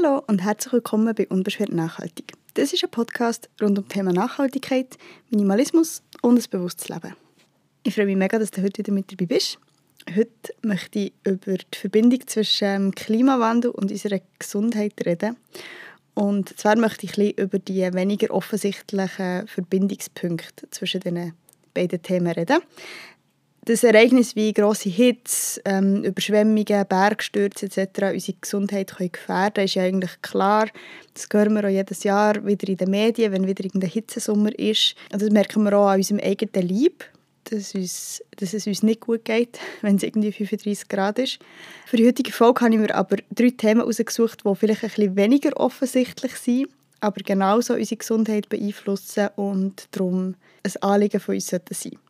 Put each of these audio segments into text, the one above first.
Hallo und herzlich willkommen bei Unbeschwert Nachhaltig. Das ist ein Podcast rund um das Thema Nachhaltigkeit, Minimalismus und ein bewusstes Leben. Ich freue mich mega, dass du heute wieder mit dabei bist. Heute möchte ich über die Verbindung zwischen Klimawandel und unserer Gesundheit reden. Und zwar möchte ich ein über die weniger offensichtlichen Verbindungspunkte zwischen diesen beiden Themen reden dass Ereignisse wie grosse Hitze, ähm, Überschwemmungen, Bergstürze etc. unsere Gesundheit können gefährden können, ist ja eigentlich klar. Das hören wir auch jedes Jahr wieder in den Medien, wenn wieder irgendein Hitzesommer ist. Und das merken wir auch an unserem eigenen Leib, dass, uns, dass es uns nicht gut geht, wenn es irgendwie 35 Grad ist. Für die heutige Folge habe ich mir aber drei Themen herausgesucht, die vielleicht ein bisschen weniger offensichtlich sind, aber genauso unsere Gesundheit beeinflussen und darum ein Anliegen von uns sein sollten.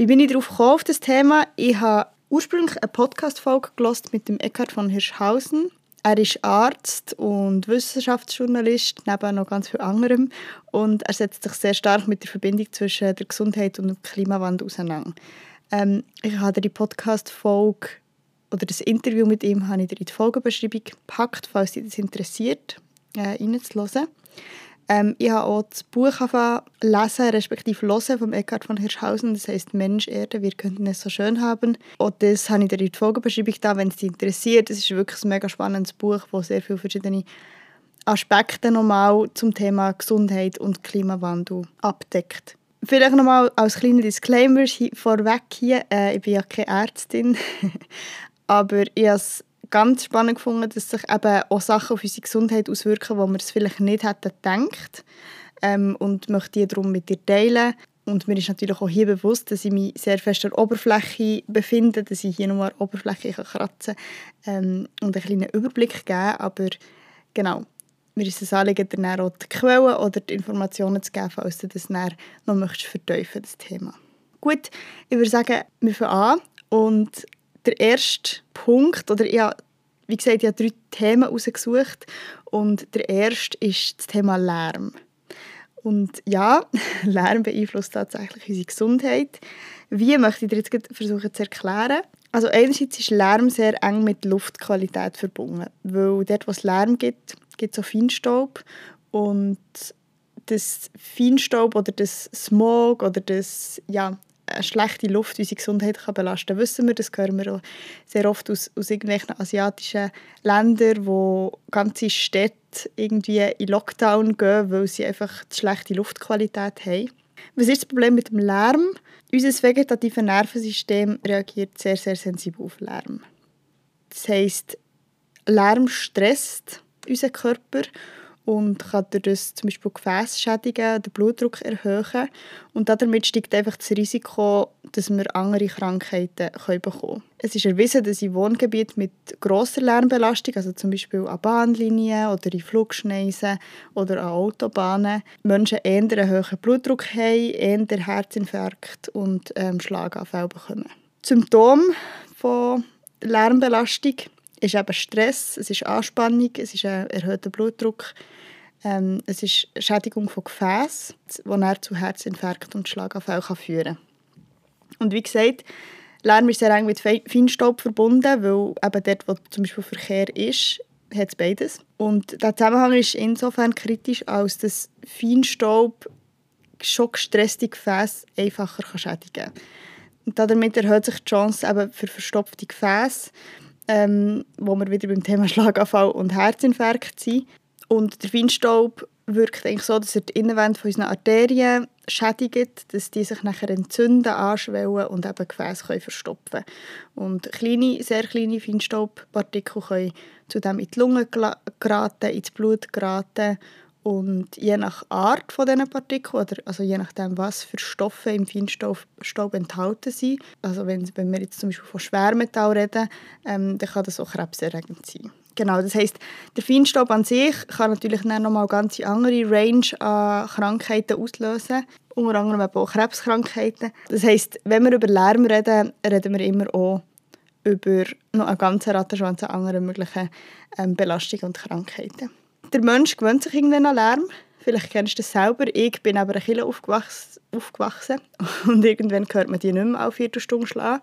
Wie bin ich darauf gekommen, auf das Thema? Ich habe ursprünglich eine Podcast-Folge mit dem Eckhard von Hirschhausen. Er ist Arzt und Wissenschaftsjournalist, neben noch ganz viel anderem. Und er setzt sich sehr stark mit der Verbindung zwischen der Gesundheit und dem Klimawandel auseinander. Ähm, ich habe die Podcast-Folge oder das Interview mit ihm habe ich in die Folgenbeschreibung gepackt, falls dich das interessiert, äh, reinzuhören. Ähm, ich habe auch das Buch lesen, respektive hören von Eckhard von Hirschhausen. Das heißt Mensch, Erde, wir könnten es so schön haben. Und das habe ich dir in die Folgebeschreibung da, wenn es dich interessiert. Es ist wirklich ein mega spannendes Buch, das sehr viele verschiedene Aspekte nochmal zum Thema Gesundheit und Klimawandel abdeckt. Vielleicht nochmal als kleiner Disclaimer vorweg hier. Äh, ich bin ja keine Ärztin, aber ich habe ganz spannend gefunden, dass sich eben auch Sachen auf unsere Gesundheit auswirken, wo wir es vielleicht nicht hätten gedacht. Ähm, und möchte die darum mit dir teilen. Und mir ist natürlich auch hier bewusst, dass ich mich sehr fest an der Oberfläche befinde, dass ich hier nur an der Oberfläche kratzen kann ähm, und einen kleinen Überblick geben Aber genau, mir ist es Anliegen, dir auch die Quellen oder die Informationen zu geben, falls du das dann noch möchtest vertiefen, das Thema. Gut, ich würde sagen, wir fangen an und der erste Punkt, oder ich habe, wie gesagt, ich habe drei Themen herausgesucht und der erste ist das Thema Lärm. Und ja, Lärm beeinflusst tatsächlich unsere Gesundheit. Wie möchte ich dir jetzt versuchen zu erklären? Also einerseits ist Lärm sehr eng mit Luftqualität verbunden, weil dort, wo es Lärm gibt, gibt es auch Feinstaub und das Feinstaub oder das Smog oder das ja, eine schlechte Luft unsere Gesundheit kann belasten kann, wissen wir. Das hören wir auch sehr oft aus, aus irgendwelchen asiatischen Ländern, wo ganze Städte irgendwie in Lockdown gehen, weil sie einfach die schlechte Luftqualität haben. Was ist das Problem mit dem Lärm? Unser vegetatives Nervensystem reagiert sehr, sehr sensibel auf Lärm. Das heisst, Lärm stresst unseren Körper und kann das zum Beispiel Gefäße schädigen, den Blutdruck erhöhen und damit steigt einfach das Risiko, dass wir andere Krankheiten bekommen können. Es ist erwiesen, dass in Wohngebieten mit grosser Lärmbelastung, also zum Beispiel an Bahnlinien oder in Flugschneisen oder an Autobahnen, Menschen eher einen hohen Blutdruck haben, eher Herzinfarkt und ähm, Schlaganfälle bekommen. Symptome von Lärmbelastung ist eben Stress, es ist Anspannung, es ist ein erhöhter Blutdruck, ähm, es ist Schädigung von Gefäßen, die zu Herzinfarkt und Schlaganfall kann führen Und wie gesagt, Lärm ist sehr eng mit Feinstaub verbunden, weil eben dort, wo zum Beispiel Verkehr ist, hat es beides. Und der Zusammenhang ist insofern kritisch, als dass Feinstaub schon gestresste Gefäße einfacher kann schädigen kann. Und damit erhöht sich die Chance eben für verstopfte Gefäße ähm, wo wir wieder beim Thema Schlaganfall und Herzinfarkt sind. Und der Feinstaub wirkt eigentlich so, dass er die Innenwände von unseren Arterien schädigt, dass die sich nachher entzünden, anschwellen und eben Gefäße können verstopfen Und kleine, sehr kleine Feinstaubpartikel können zudem in die Lunge geraten, ins Blut geraten und je nach Art von diesen Partikeln, oder also je nachdem, was für Stoffe im Feinstaub Staub enthalten sind, also wenn, wenn wir jetzt zum Beispiel von Schwermetall reden, ähm, dann kann das auch krebserregend sein. Genau, das heißt, der Feinstaub an sich kann natürlich dann nochmal eine ganz andere Range an Krankheiten auslösen, unter anderem auch Krebskrankheiten. Das heißt, wenn wir über Lärm reden, reden wir immer auch über noch einen ganzen Rattenschwanz an anderen möglichen ähm, Belastungen und Krankheiten der Mensch gewöhnt sich irgendwann an Lärm. Vielleicht kennst du das selber. Ich bin aber ein Kind aufgewachsen, aufgewachsen und irgendwann hört man die nicht mehr auf Viertelstunde schlagen.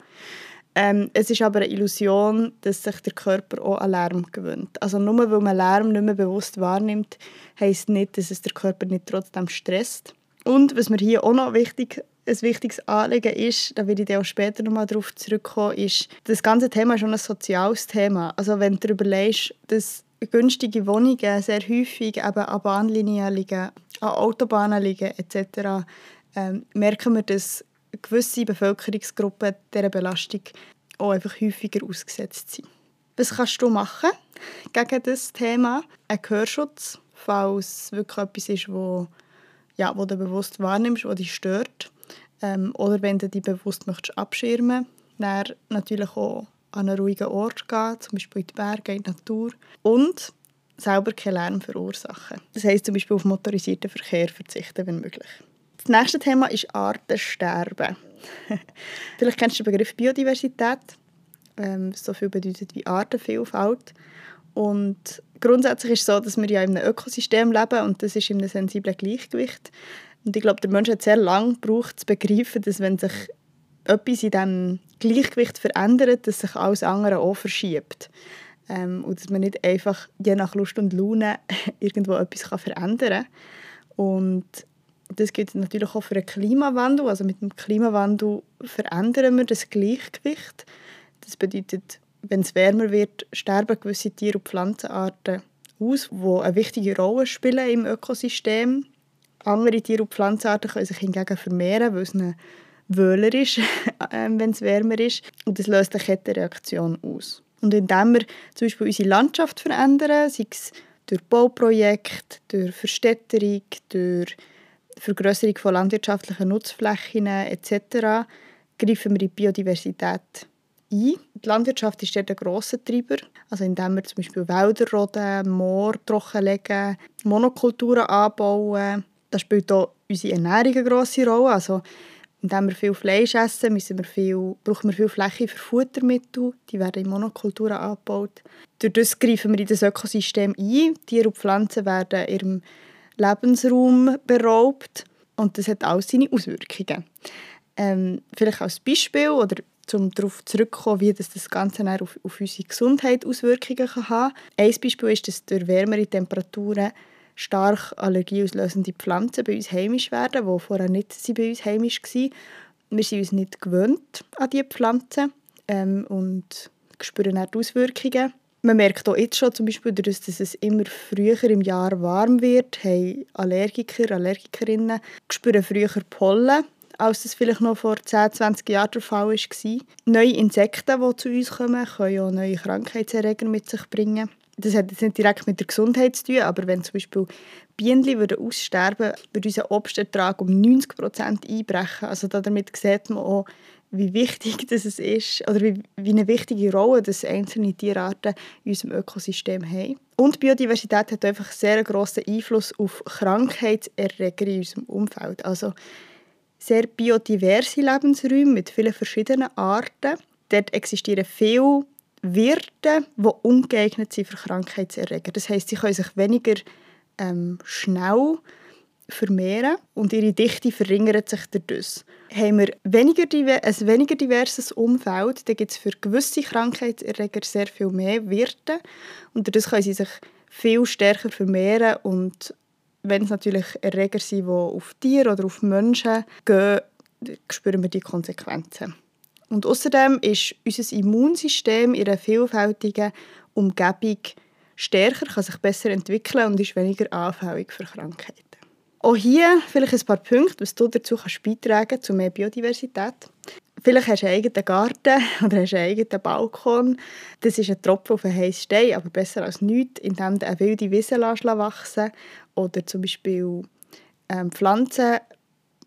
Ähm, es ist aber eine Illusion, dass sich der Körper auch an Lärm gewöhnt. Also nur weil man Lärm nicht mehr bewusst wahrnimmt, heisst nicht, dass es der Körper nicht trotzdem stresst. Und was mir hier auch noch wichtig ein wichtiges Anliegen ist, da werde ich auch später noch mal darauf zurückkommen, ist, das ganze Thema ist schon ein soziales Thema. Also wenn du überlegst, dass günstige Wohnungen sehr häufig eben an Bahnlinien liegen, an Autobahnen liegen etc., ähm, merken wir, dass gewisse Bevölkerungsgruppen dieser Belastung auch einfach häufiger ausgesetzt sind. Was kannst du machen gegen das Thema? Ein Gehörschutz, falls wirklich etwas ist, wo, ja, wo du bewusst wahrnimmst, was dich stört. Ähm, oder wenn du dich bewusst möchtest abschirmen möchtest, natürlich auch an einen ruhigen Ort gehen, zum Beispiel in die Berge, in die Natur. Und selber keinen Lärm verursachen. Das heisst zum Beispiel auf motorisierten Verkehr verzichten, wenn möglich. Das nächste Thema ist Artensterben. Vielleicht kennst du den Begriff Biodiversität. Ähm, so viel bedeutet wie Artenvielfalt. Und grundsätzlich ist es so, dass wir ja in einem Ökosystem leben und das ist in einem sensiblen Gleichgewicht. Und ich glaube, der Mensch hat sehr lange gebraucht, zu begreifen, dass wenn sich etwas in diesem Gleichgewicht verändert, dass sich alles andere auch verschiebt. Ähm, und dass man nicht einfach je nach Lust und Laune irgendwo etwas kann verändern kann. Und das gilt natürlich auch für den Klimawandel. Also mit dem Klimawandel verändern wir das Gleichgewicht. Das bedeutet, wenn es wärmer wird, sterben gewisse Tier- und Pflanzenarten aus, die eine wichtige Rolle spielen im Ökosystem. Andere Tier- und Pflanzenarten können sich hingegen vermehren, weil es eine wöhler ist, ähm, wenn es wärmer ist. Und das löst eine Kettenreaktion aus. Und indem wir zum Beispiel unsere Landschaft verändern, sei es durch Bauprojekte, durch Verstädterung, durch Vergrößerung von landwirtschaftlichen Nutzflächen etc., greifen wir in die Biodiversität ein. Die Landwirtschaft ist dort ein grosser Treiber. Also indem wir zum Beispiel Wälder roden, Moor trockenlegen, Monokulturen anbauen. Da spielt auch unsere Ernährung eine grosse Rolle. Also indem wir viel Fleisch essen, müssen wir viel, brauchen wir viel Fläche für Futtermittel. Die werden in Monokulturen angebaut. Durch das greifen wir in das Ökosystem ein. Tiere und Pflanzen werden ihrem Lebensraum beraubt. Und das hat auch seine Auswirkungen. Ähm, vielleicht als Beispiel oder um darauf zurückzukommen, wie das, das Ganze auf, auf unsere Gesundheit Auswirkungen kann haben kann. Ein Beispiel ist, dass durch wärmere Temperaturen stark allergieauslösende Pflanzen bei uns heimisch werden, die vorher nicht bei uns heimisch waren. Wir sind uns nicht gewöhnt an diese Pflanzen ähm, und spüren auch die Auswirkungen. Man merkt auch jetzt schon, zum Beispiel, dass es immer früher im Jahr warm wird, haben Allergiker, Allergikerinnen spüren früher Pollen, als das vielleicht noch vor 10, 20 Jahren der Fall war. Neue Insekten, die zu uns kommen, können auch neue Krankheitserreger mit sich bringen das hat jetzt nicht direkt mit der Gesundheit zu tun, aber wenn zum Beispiel Bienen würden aussterben würde unser Obstertrag um 90 Prozent einbrechen. Also damit sieht man auch, wie wichtig das ist oder wie, wie eine wichtige Rolle das einzelne Tierarten in unserem Ökosystem haben. Und Biodiversität hat einfach sehr grossen Einfluss auf Krankheitserreger in unserem Umfeld. Also sehr biodiverse Lebensräume mit vielen verschiedenen Arten. Dort existieren viele Wirte, die ungeeignet sind für Krankheitserreger. Das heißt, sie können sich weniger ähm, schnell vermehren und ihre Dichte verringert sich dadurch. Haben wir weniger, ein weniger diverses Umfeld, dann gibt es für gewisse Krankheitserreger sehr viel mehr Wirte und dadurch können sie sich viel stärker vermehren und wenn es natürlich Erreger sind, die auf Tiere oder auf Menschen gehen, spüren wir die Konsequenzen. Und außerdem ist unser Immunsystem in einer vielfältigen Umgebung stärker, kann sich besser entwickeln und ist weniger anfällig für Krankheiten. Auch hier vielleicht ein paar Punkte, was du dazu kannst beitragen zu mehr Biodiversität. Vielleicht hast du einen eigenen Garten oder einen eigenen Balkon. Das ist ein Tropfen auf einen heißen Stein, aber besser als nichts, indem du eine wilde Wiese wachsen Oder zum Beispiel ähm, Pflanzen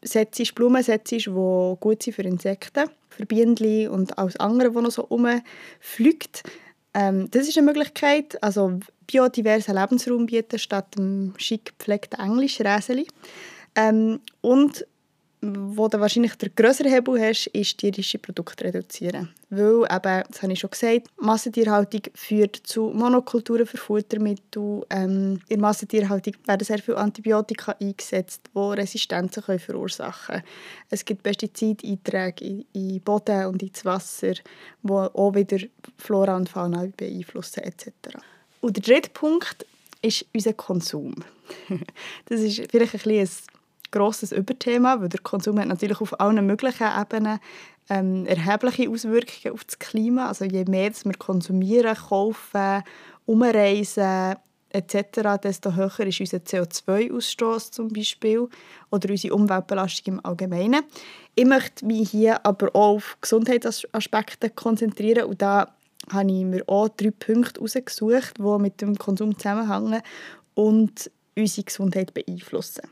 setzt, Blumen setzt, die gut sind für Insekten für Bienen und alles andere, was noch so rumfliegt. Ähm, das ist eine Möglichkeit, also biodiversen Lebensraum bieten statt dem schick gepflegten Englisch Räseli. Ähm, und wo du wahrscheinlich der größere Hebel hast, ist tierische Produkte reduzieren. Weil eben, das habe ich schon gesagt, Massentierhaltung führt zu Monokulturen für Futtermittel. Ähm, in Massentierhaltung werden sehr viele Antibiotika eingesetzt, die Resistenzen können verursachen können. Es gibt Pestizideinträge in, in Boden und ins Wasser, die auch wieder Flora und Fauna beeinflussen etc. Und der dritte Punkt ist unser Konsum. das ist vielleicht ein bisschen grosses Überthema, weil der Konsum hat natürlich auf allen möglichen Ebenen ähm, erhebliche Auswirkungen auf das Klima. Also je mehr wir konsumieren, kaufen, umreisen etc., desto höher ist unser CO2-Ausstoß zum Beispiel oder unsere Umweltbelastung im Allgemeinen. Ich möchte mich hier aber auch auf Gesundheitsaspekte konzentrieren und da habe ich mir auch drei Punkte herausgesucht, die mit dem Konsum zusammenhängen und unsere Gesundheit beeinflussen.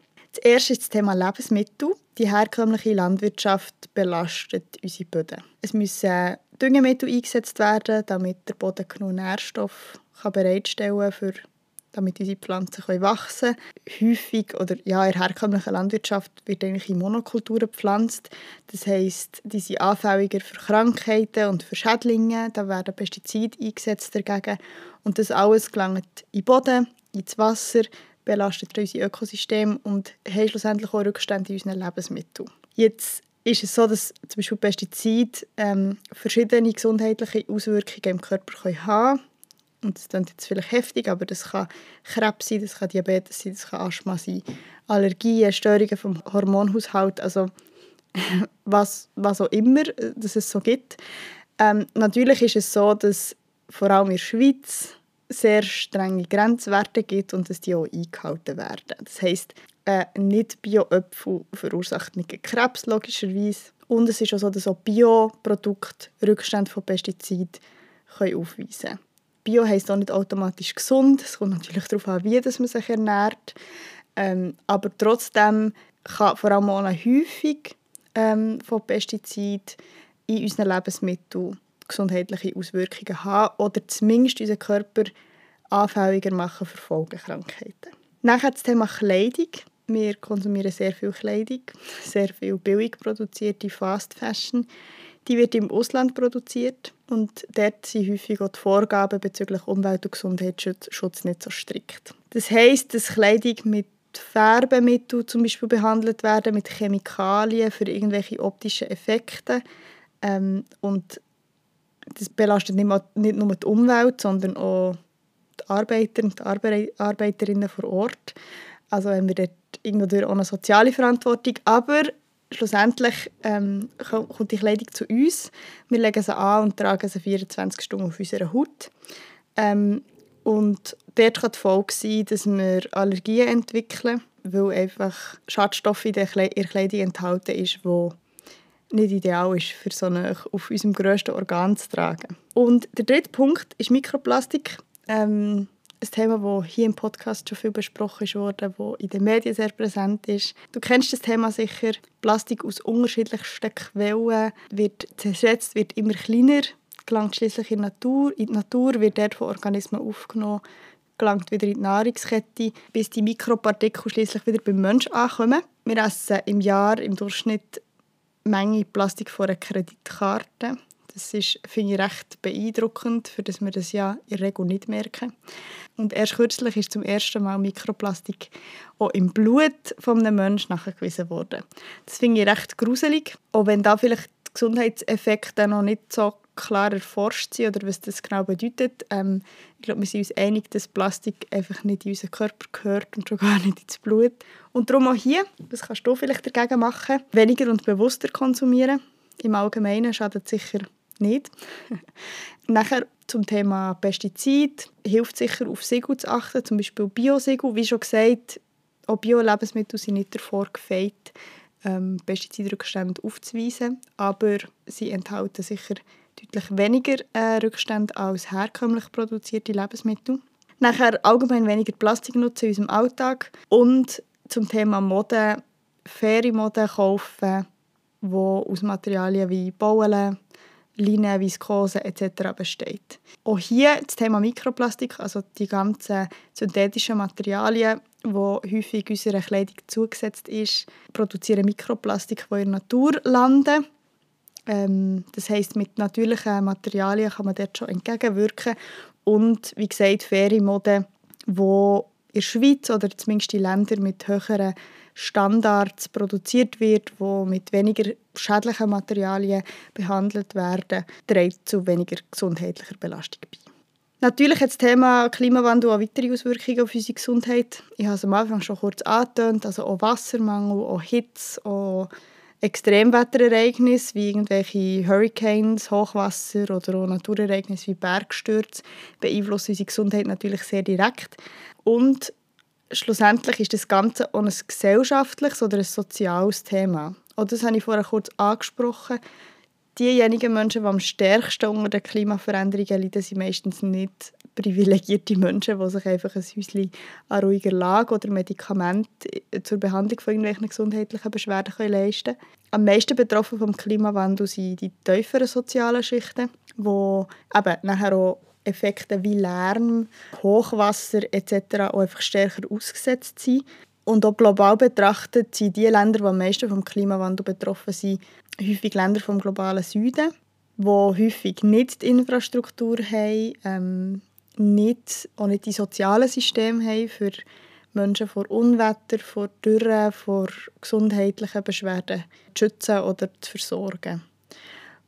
Das erste ist das Thema Lebensmittel. Die herkömmliche Landwirtschaft belastet unsere Böden. Es müssen Düngemittel eingesetzt werden, damit der Boden genug Nährstoff bereitstellen kann, damit unsere Pflanzen wachsen können. Häufig, oder ja, in der herkömmlichen Landwirtschaft wird eigentlich in Monokulturen gepflanzt. Das heisst, die sind anfälliger für Krankheiten und für Schädlinge. Da werden Pestizide eingesetzt dagegen. Und das alles gelangt in den Boden, ins Wasser, belastet unser Ökosystem und haben schlussendlich auch Rückstände in unseren Lebensmitteln. Jetzt ist es so, dass zum Beispiel Pestizide ähm, verschiedene gesundheitliche Auswirkungen im Körper können haben und das klingt jetzt vielleicht heftig, aber das kann Krebs sein, das kann Diabetes sein, das kann Asthma sein, Allergien, Störungen vom Hormonhaushalt, also was, was auch immer, äh, dass es so gibt. Ähm, natürlich ist es so, dass vor allem in der Schweiz sehr strenge Grenzwerte gibt und dass die auch eingehalten werden. Das heisst, äh, nicht Bio-Äpfel verursacht nicht Krebs, logischerweise. Und es ist auch so, dass auch Bioprodukte Rückstände von Pestiziden können aufweisen können. Bio heisst auch nicht automatisch gesund. Es kommt natürlich darauf an, wie man sich ernährt. Ähm, aber trotzdem kann vor allem auch eine Häufung ähm, von Pestiziden in unseren Lebensmitteln gesundheitliche Auswirkungen haben oder zumindest unseren Körper anfälliger machen für Folgekrankheiten. Nachher das Thema Kleidung. Wir konsumieren sehr viel Kleidung, sehr viel billig produzierte Fast Fashion. Die wird im Ausland produziert und dort sind häufig auch die Vorgaben bezüglich Umwelt- und Gesundheitsschutz nicht so strikt. Das heisst, dass Kleidung mit Färbemitteln zum Beispiel behandelt werden, mit Chemikalien für irgendwelche optischen Effekte. Ähm, und das belastet nicht, nur die Umwelt, sondern auch die Arbeiter und die Arbeiterinnen vor Ort. Also haben wir dort irgendwo auch eine soziale Verantwortung. Aber schlussendlich ähm, kommt die Kleidung zu uns. Wir legen sie an und tragen sie 24 Stunden auf unserer Haut. Ähm, und dort kann die Folge sein, dass wir Allergien entwickeln, weil einfach Schadstoffe in der Kleidung enthalten die nicht ideal ist, für so eine auf unserem grössten Organ zu tragen. Und der dritte Punkt ist Mikroplastik. Ähm, ein Thema, das hier im Podcast schon viel besprochen wurde, das in den Medien sehr präsent ist. Du kennst das Thema sicher. Plastik aus unterschiedlichsten Quellen wird zersetzt, wird immer kleiner, gelangt schließlich in die Natur. In die Natur wird dort von Organismen aufgenommen, gelangt wieder in die Nahrungskette, bis die Mikropartikel schließlich wieder beim Menschen ankommen. Wir essen im Jahr im Durchschnitt Menge Plastik von einer Kreditkarte. Das ist, finde ich, recht beeindruckend, für das wir das ja in der Regel nicht merken. Und erst kürzlich ist zum ersten Mal Mikroplastik auch im Blut von einem Menschen nachgewiesen worden. Das finde ich recht gruselig, auch wenn da vielleicht die Gesundheitseffekte noch nicht so klar erforscht sind oder was das genau bedeutet. Ähm, ich glaube, wir sind uns einig, dass Plastik einfach nicht in unseren Körper gehört und schon gar nicht ins Blut. Und darum auch hier, das kannst du vielleicht dagegen machen, weniger und bewusster konsumieren. Im Allgemeinen schadet sicher nicht. Nachher zum Thema Pestizid hilft sicher auf Siegel zu achten, zum Beispiel Biosiegel. Wie schon gesagt, auch Bio-Lebensmittel sind nicht davor gefeit, ähm, Pestizidrückstände aufzuweisen, aber sie enthalten sicher deutlich weniger äh, Rückstände als herkömmlich produzierte Lebensmittel. Nachher allgemein weniger Plastik nutzen in unserem Alltag und zum Thema Mode, faire Mode kaufen, die aus Materialien wie Bauen, Leinen, Viskose etc. besteht. Auch hier das Thema Mikroplastik, also die ganzen synthetischen Materialien, wo häufig unserer Kleidung zugesetzt ist, produzieren Mikroplastik, die in der Natur landen. Ähm, das heißt, mit natürlichen Materialien kann man dort schon entgegenwirken. Und wie gesagt, faire Mode, wo in der Schweiz oder zumindest in Ländern mit höheren Standards produziert wird, wo mit weniger schädlichen Materialien behandelt werden, trägt zu weniger gesundheitlicher Belastung bei. Natürlich hat das Thema Klimawandel auch weitere Auswirkungen auf unsere Gesundheit. Ich habe es am Anfang schon kurz angetönt, also auch Wassermangel, auch Hitze, auch Extremwetterereignisse wie irgendwelche Hurricanes, Hochwasser oder auch Naturereignisse wie Bergstürze beeinflussen unsere Gesundheit natürlich sehr direkt. Und schlussendlich ist das Ganze auch ein gesellschaftliches oder ein soziales Thema. Und das habe ich vorher kurz angesprochen. Diejenigen Menschen, die am stärksten unter den Klimaveränderungen leiden, sind meistens nicht privilegierte Menschen, die sich einfach ein Häuschen an ruhiger Lage oder Medikamente zur Behandlung von irgendwelchen gesundheitlichen Beschwerden können leisten können. Am meisten betroffen vom Klimawandel sind die tieferen sozialen Schichten, die eben nachher auch Effekte wie Lärm, Hochwasser etc. auch einfach stärker ausgesetzt sind. Und auch global betrachtet sind die Länder, die am meisten vom Klimawandel betroffen sind, häufig Länder vom globalen Süden, die häufig nicht die Infrastruktur haben, ähm, nicht, auch nicht die sozialen Systeme haben für Menschen vor Unwetter, vor Dürren, vor gesundheitlichen Beschwerden zu schützen oder zu versorgen.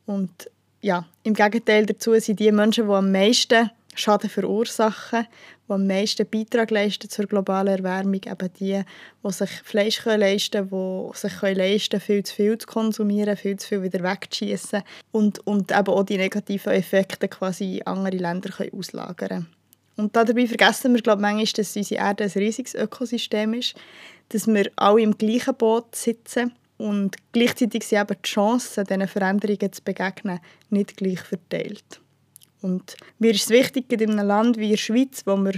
Und ja, im Gegenteil dazu sind die Menschen, die am meisten Schaden verursachen, die am meisten Beitrag leisten zur globalen Erwärmung, eben die, die sich Fleisch leisten können, die sich leisten können, viel zu viel zu konsumieren, viel zu viel wieder wegzuschießen und, und eben auch die negativen Effekte quasi in andere Länder können auslagern können. Und dabei vergessen wir, glaube ich, manchmal, dass unsere Erde ein riesiges Ökosystem ist, dass wir alle im gleichen Boot sitzen und gleichzeitig sind eben die Chancen, diesen Veränderungen zu begegnen, nicht gleich verteilt. Und mir ist es wichtig, in einem Land wie der Schweiz, wo wir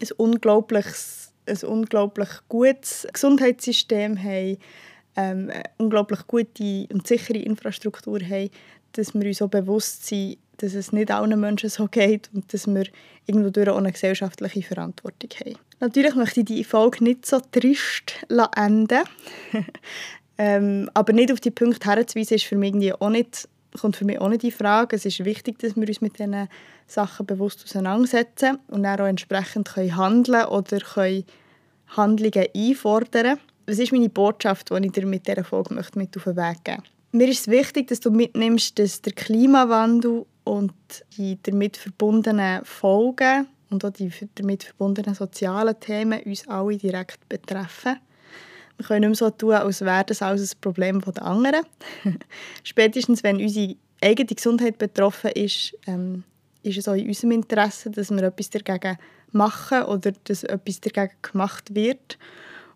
ein unglaubliches, ein unglaublich gutes Gesundheitssystem haben, ähm, eine unglaublich gute und sichere Infrastruktur haben, dass wir uns auch bewusst sind, dass es nicht allen Menschen so geht und dass wir irgendwo durch auch eine gesellschaftliche Verantwortung haben. Natürlich möchte ich die Folge nicht so trist enden ähm, aber nicht auf die Punkte herzuweisen, ist für mich auch nicht, kommt für mich auch nicht in Frage. Es ist wichtig, dass wir uns mit diesen Sachen bewusst auseinandersetzen und dann auch entsprechend können handeln oder können Handlungen einfordern. Was ist meine Botschaft, die ich dir mit dieser Folge mit auf den Weg geben möchte? Mir ist es wichtig, dass du mitnimmst, dass der Klimawandel und die damit verbundenen Folgen und auch die damit verbundenen sozialen Themen uns alle direkt betreffen. Wir können nicht mehr so tun, als wäre das alles ein Problem der anderen. Spätestens, wenn unsere eigene Gesundheit betroffen ist, ähm, ist es auch in unserem Interesse, dass wir etwas dagegen machen oder dass etwas dagegen gemacht wird.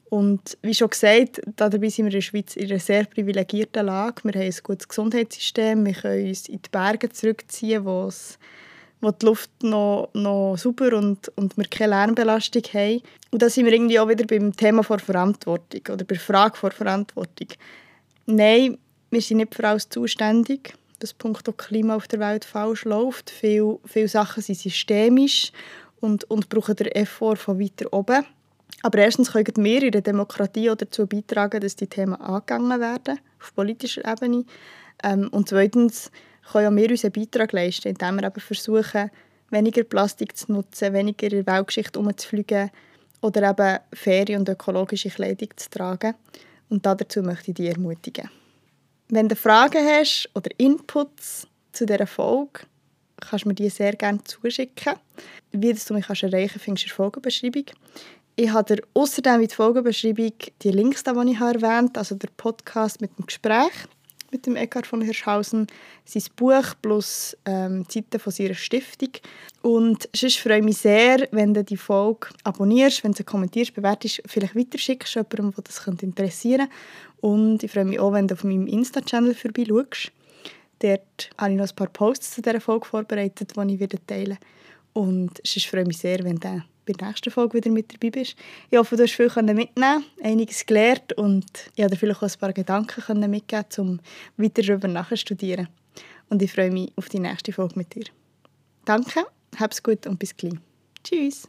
Und wie schon gesagt, dabei sind wir in der Schweiz in einer sehr privilegierten Lage. Wir haben ein gutes Gesundheitssystem, wir können uns in die Berge zurückziehen, wo, es, wo die Luft noch, noch super und, und wir keine Lärmbelastung haben. Und da sind wir irgendwie auch wieder beim Thema vor Verantwortung oder bei der Frage vor Verantwortung. Nein, wir sind nicht für alles zuständig, dass Punkt Klima auf der Welt falsch läuft. Viele, viele Sachen sind systemisch und, und brauchen den Effort von weiter oben. Aber erstens können wir in der Demokratie auch dazu beitragen, dass die Themen angegangen werden, auf politischer Ebene. Ähm, und zweitens können wir unseren Beitrag leisten, indem wir eben versuchen, weniger Plastik zu nutzen, weniger in der Weltgeschichte umzufliegen oder eben faire und ökologische Kleidung zu tragen. Und dazu möchte ich dich ermutigen. Wenn du Fragen hast oder Inputs zu dieser Folge, kannst du mir die sehr gerne zuschicken. Wie du mich erreichen kannst, findest du in der Folgenbeschreibung. Ich habe dir außerdem in der Folgenbeschreibung die Links, die ich erwähnt habe, also der Podcast mit dem Gespräch mit dem Eckhard von Hirschhausen, sein Buch plus ähm, Seite von seiner Stiftung. Und sonst freue ich mich sehr, wenn du die Folge abonnierst, wenn du kommentierst, bewertest, vielleicht weiterschickst jemandem, der das interessieren. Und ich freue mich auch, wenn du auf meinem Insta-Channel vorbeischaust. Dort habe ich noch ein paar Posts zu dieser Folge vorbereitet, die ich wieder teile. Und sonst freue ich mich sehr, wenn du bei der nächsten Folge wieder mit dabei bist. Ich hoffe, du hast viel mitnehmen einiges gelernt und ich habe dir vielleicht auch ein paar Gedanken mitgeben um weiter darüber nachzustudieren. Und ich freue mich auf die nächste Folge mit dir. Danke, hab's gut und bis gleich. Tschüss.